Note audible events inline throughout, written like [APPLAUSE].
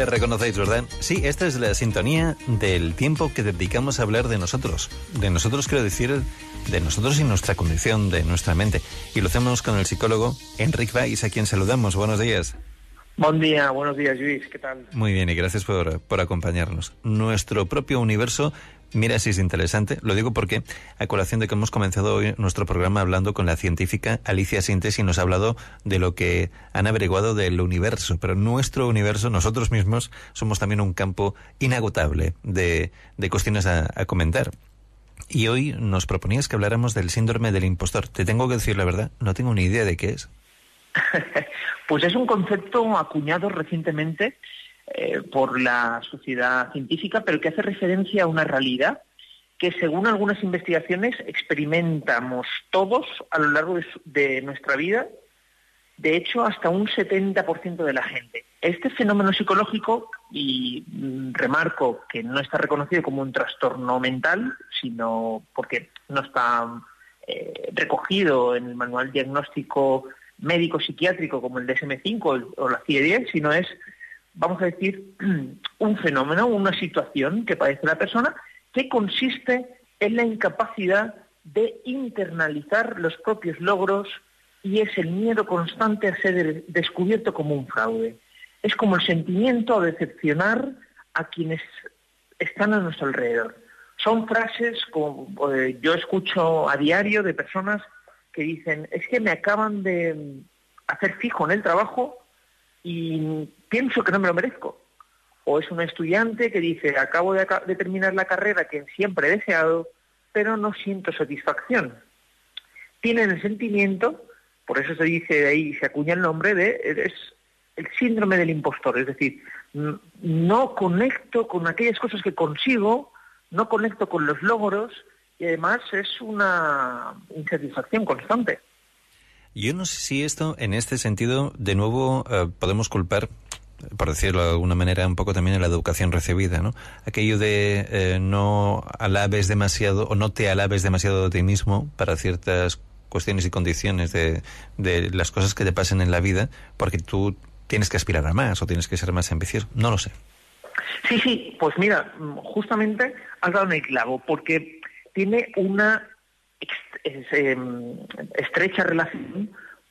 Le reconocéis, ¿verdad? Sí, esta es la sintonía del tiempo que dedicamos a hablar de nosotros. De nosotros quiero decir de nosotros y nuestra condición, de nuestra mente. Y lo hacemos con el psicólogo Enrique Valls, a quien saludamos. Buenos días. Buen día, buenos días Luis, ¿qué tal? Muy bien y gracias por, por acompañarnos. Nuestro propio universo Mira si es interesante, lo digo porque a colación de que hemos comenzado hoy nuestro programa hablando con la científica Alicia Sintes y nos ha hablado de lo que han averiguado del universo, pero nuestro universo, nosotros mismos, somos también un campo inagotable de, de cuestiones a, a comentar. Y hoy nos proponías que habláramos del síndrome del impostor. Te tengo que decir la verdad, no tengo ni idea de qué es. [LAUGHS] pues es un concepto acuñado recientemente eh, por la sociedad científica, pero que hace referencia a una realidad que según algunas investigaciones experimentamos todos a lo largo de, nuestra vida, de hecho hasta un 70% de la gente. Este fenómeno psicológico, y mm, remarco que no está reconocido como un trastorno mental, sino porque no está eh, recogido en el manual diagnóstico médico psiquiátrico como el DSM-5 o la CIE-10, sino es vamos a decir, [CLEARS THROAT] un fenómeno, una situación que padece la persona que consiste en la incapacidad de internalizar los propios logros y es el miedo constante a ser descubierto como un fraude. Es como el sentimiento de decepcionar a quienes están a nuestro alrededor. Son frases como eh, yo escucho a diario de personas que dicen, es que me acaban de hacer fijo en el trabajo y pienso que no me lo merezco. O es un estudiante que dice, acabo de, terminar la carrera que siempre he deseado, pero no siento satisfacción. Tienen el sentimiento, por eso se dice de ahí, se acuña el nombre de, es el síndrome del impostor, es decir, no conecto con aquellas cosas que consigo, no conecto con los logros y además es una insatisfacción constante. Yo no sé si esto, en este sentido, de nuevo eh, podemos culpar por decirlo de alguna manera, un poco también a la educación recibida, ¿no? Aquello de eh, no alabes demasiado o no te alabes demasiado de ti mismo para ciertas cuestiones y condiciones de, de las cosas que te pasen en la vida, porque tú tienes que aspirar a más o tienes que ser más ambicioso. No lo sé. Sí, sí, pues mira, justamente has dado en el clavo, porque tiene una Em, estrecha relación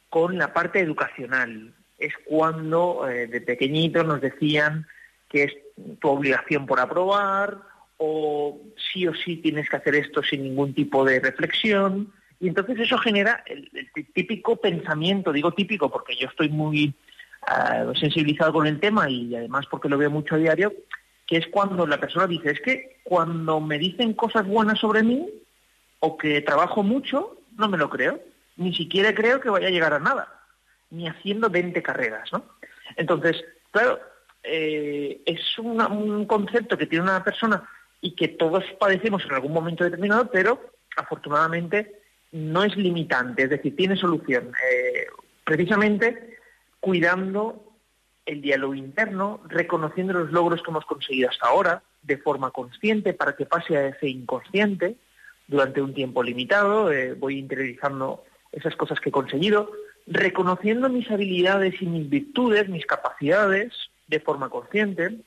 con la parte educacional. Es cuando eh, de pequeñitos nos decían que es tu obligación por aprobar o sí o sí tienes que hacer esto sin ningún tipo de reflexión. Y entonces eso genera el, típico pensamiento, digo típico porque yo estoy muy uh, sensibilizado con el tema y además porque lo veo mucho a diario, que es cuando la persona dice, es que cuando me dicen cosas buenas sobre mí, o que trabajo mucho, no me lo creo. Ni siquiera creo que vaya a llegar a nada, ni haciendo 20 carreras, ¿no? Entonces, claro, eh, es un concepto que tiene una persona y que todos padecemos en algún momento determinado, pero afortunadamente no es limitante, es decir, tiene solución. Eh, precisamente cuidando el diálogo interno, reconociendo los logros que hemos conseguido hasta ahora de forma consciente para que pase a ese inconsciente, durante un tiempo limitado, eh, voy interiorizando esas cosas que he conseguido, reconociendo mis habilidades y mis virtudes, mis capacidades de forma consciente,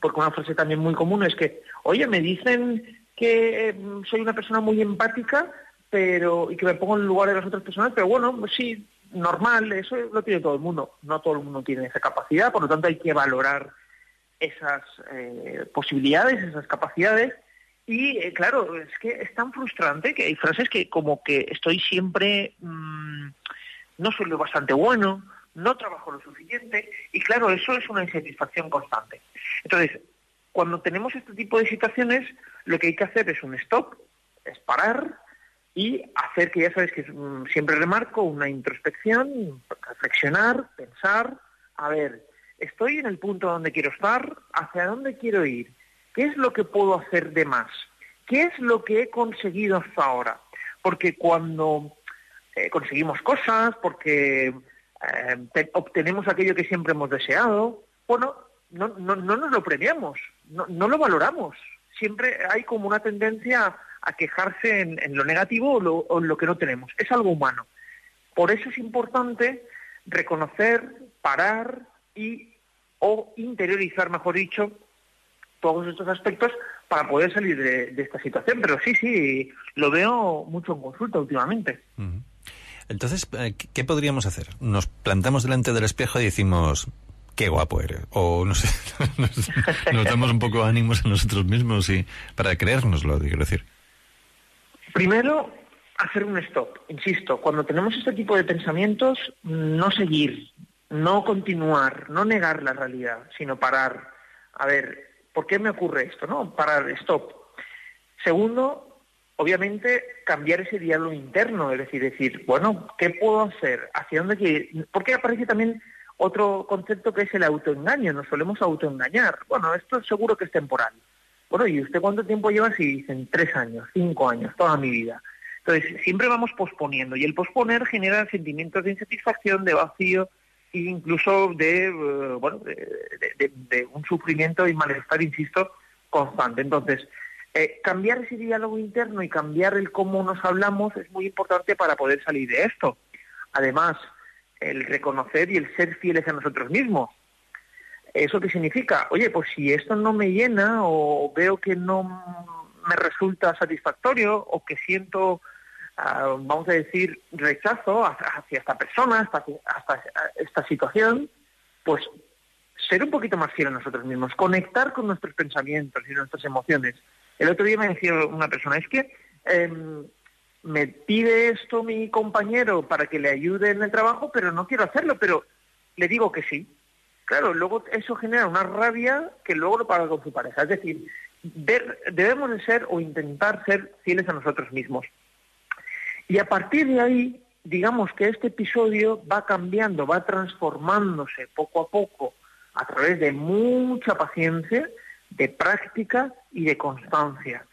porque una frase también muy común es que, oye, me dicen que eh, soy una persona muy empática pero y que me pongo en el lugar de las otras personas, pero bueno, pues sí, normal, eso lo tiene todo el mundo, no todo el mundo tiene esa capacidad, por lo tanto hay que valorar esas eh, posibilidades, esas capacidades y eh, claro, es que es tan frustrante que hay frases que como que estoy siempre, mm, no soy lo bastante bueno, no trabajo lo suficiente, y claro, eso es una insatisfacción constante. Entonces, cuando tenemos este tipo de situaciones, lo que hay que hacer es un stop, es parar, y hacer que ya sabes que mm, siempre remarco una introspección, reflexionar, pensar, a ver, estoy en el punto donde quiero estar, hacia dónde quiero ir, qué es lo que puedo hacer de más, qué es lo que he conseguido hasta ahora, porque cuando eh, conseguimos cosas, porque eh, obtenemos aquello que siempre hemos deseado, bueno, no, no, no nos lo premiamos, no, no lo valoramos, siempre hay como una tendencia a quejarse en, lo negativo o, en lo que no tenemos. Es algo humano. Por eso es importante reconocer, parar y o interiorizar, mejor dicho, todos estos aspectos para poder salir de, esta situación. Pero sí, sí, lo veo mucho en consulta últimamente. Entonces, eh, ¿qué podríamos hacer? Nos plantamos delante del espejo y decimos, qué guapo eres. O no sé, [LAUGHS] nos, damos un poco ánimos a nosotros mismos y para creérnoslo, quiero decir. Primero, hacer un stop. Insisto, cuando tenemos este tipo de pensamientos, no seguir, no continuar, no negar la realidad, sino parar. A ver, ¿por qué me ocurre esto? No, parar, stop. Segundo, obviamente cambiar ese diálogo interno, es decir, decir, bueno, ¿qué puedo hacer? ¿Hacia dónde quiero? Porque aparece también otro concepto que es el autoengaño, nos solemos autoengañar. Bueno, esto seguro que es temporal. Bueno, ¿y usted cuánto tiempo lleva? Si dicen tres años, cinco años, toda mi vida. Entonces, siempre vamos posponiendo y el posponer genera sentimientos de insatisfacción, de vacío incluso de, eh, bueno, de, un sufrimiento y malestar, insisto, constante. Entonces, eh, cambiar ese diálogo interno y cambiar el cómo nos hablamos es muy importante para poder salir de esto. Además, el reconocer y el ser fieles a nosotros mismos. ¿Eso qué significa? Oye, pues si esto no me llena o veo que no me resulta satisfactorio o que siento, vamos a decir, rechazo hacia esta persona, hasta, hasta esta situación, pues ser un poquito más fiel a nosotros mismos, conectar con nuestros pensamientos y nuestras emociones. El otro día me decía una persona, es que em, me pide esto mi compañero para que le ayude en el trabajo, pero no quiero hacerlo, pero le digo que sí. Claro, luego eso genera una rabia que luego lo paga con su pareja. Es decir, debemos de ser o intentar ser fieles a nosotros mismos. Y a partir de ahí, digamos que este episodio va cambiando, va transformándose poco a poco a través de mucha paciencia, de práctica y de constancia.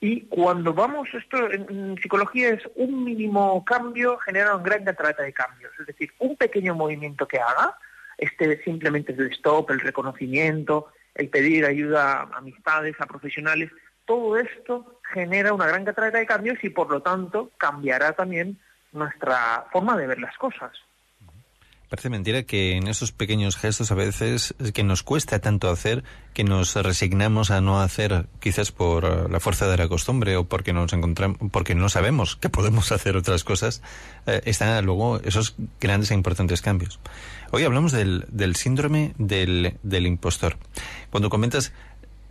Y cuando vamos, esto en, psicología es un mínimo cambio genera una gran cantidad de cambios. Es decir, un pequeño movimiento que haga, este simplemente el stop, el reconocimiento, el pedir ayuda a amistades, a profesionales, todo esto genera una gran cantidad de cambios y por lo tanto cambiará también nuestra forma de ver las cosas. Parece mentira que en esos pequeños gestos a veces que nos cuesta tanto hacer que nos resignamos a no hacer, quizás por eh, la fuerza de la costumbre o porque nos encontramos, porque no sabemos que podemos [LAUGHS] hacer otras cosas, eh, están luego esos grandes e importantes cambios. Hoy hablamos del, del síndrome del, del impostor. Cuando comentas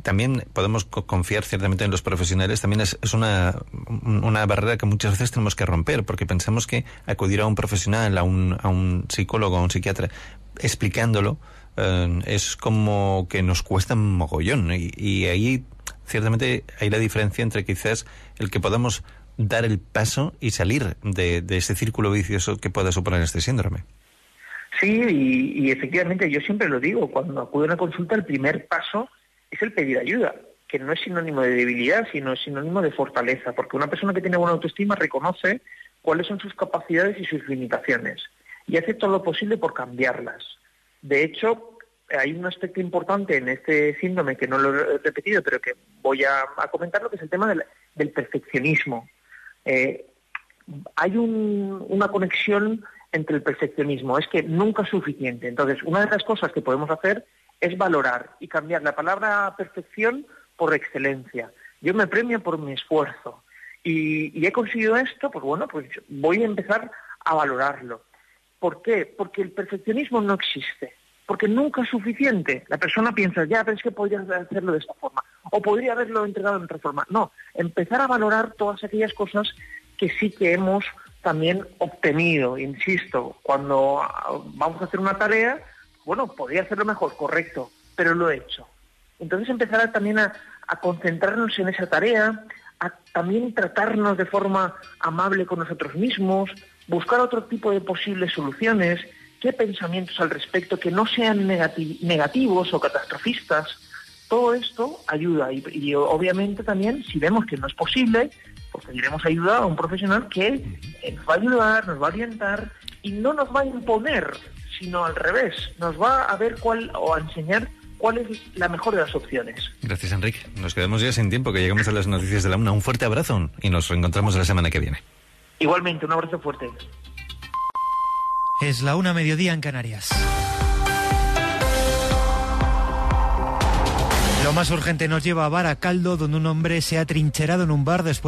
también podemos confiar ciertamente en los profesionales, también es, una, una, barrera que muchas veces tenemos que romper, porque pensamos que acudir a un profesional, a un, a un psicólogo, a un psiquiatra, explicándolo, eh, es como que nos cuesta un mogollón. Y, ahí, ciertamente, hay la diferencia entre quizás el que podamos dar el paso y salir de, de ese círculo vicioso que pueda suponer este síndrome. Sí, y, y efectivamente, yo siempre lo digo, cuando acudo a una consulta, el primer paso es el pedir ayuda, que no es sinónimo de debilidad, sino es sinónimo de fortaleza, porque una persona que tiene buena autoestima reconoce cuáles son sus capacidades y sus limitaciones y hace todo lo posible por cambiarlas. De hecho, hay un aspecto importante en este síndrome que no lo he repetido, pero que voy a, comentar, que es el tema del, perfeccionismo. Eh, hay una conexión entre el perfeccionismo, es que nunca es suficiente. Entonces, una de las cosas que podemos hacer es valorar y cambiar la palabra perfección por excelencia. Yo me premio por mi esfuerzo y, he conseguido esto, pues bueno, pues voy a empezar a valorarlo. ¿Por qué? Porque el perfeccionismo no existe, porque nunca es suficiente. La persona piensa, ya, pero es que podría hacerlo de esta forma, o podría haberlo entregado de otra forma. No, empezar a valorar todas aquellas cosas que sí que hemos también obtenido, insisto, cuando vamos a hacer una tarea, bueno, podría hacerlo mejor, correcto, pero lo he hecho. Entonces empezar también a, concentrarnos en esa tarea, a también tratarnos de forma amable con nosotros mismos, buscar otro tipo de posibles soluciones, qué pensamientos al respecto que no sean negativos o catastrofistas. Todo esto ayuda y, obviamente también si vemos que no es posible, pues pediremos ayuda a un profesional que eh, nos va a ayudar, nos va a orientar y no nos va a imponer, sino al revés, nos va a ver cuál o a enseñar cuál es la mejor de las opciones. Gracias, Enrique. Nos quedamos ya sin tiempo, que llegamos a las noticias de la UNA. Un fuerte abrazo y nos reencontramos la semana que viene. Igualmente, un abrazo fuerte. Es la una mediodía en Canarias. Lo más urgente nos lleva a Baracaldo, donde un hombre se ha trincherado en un bar después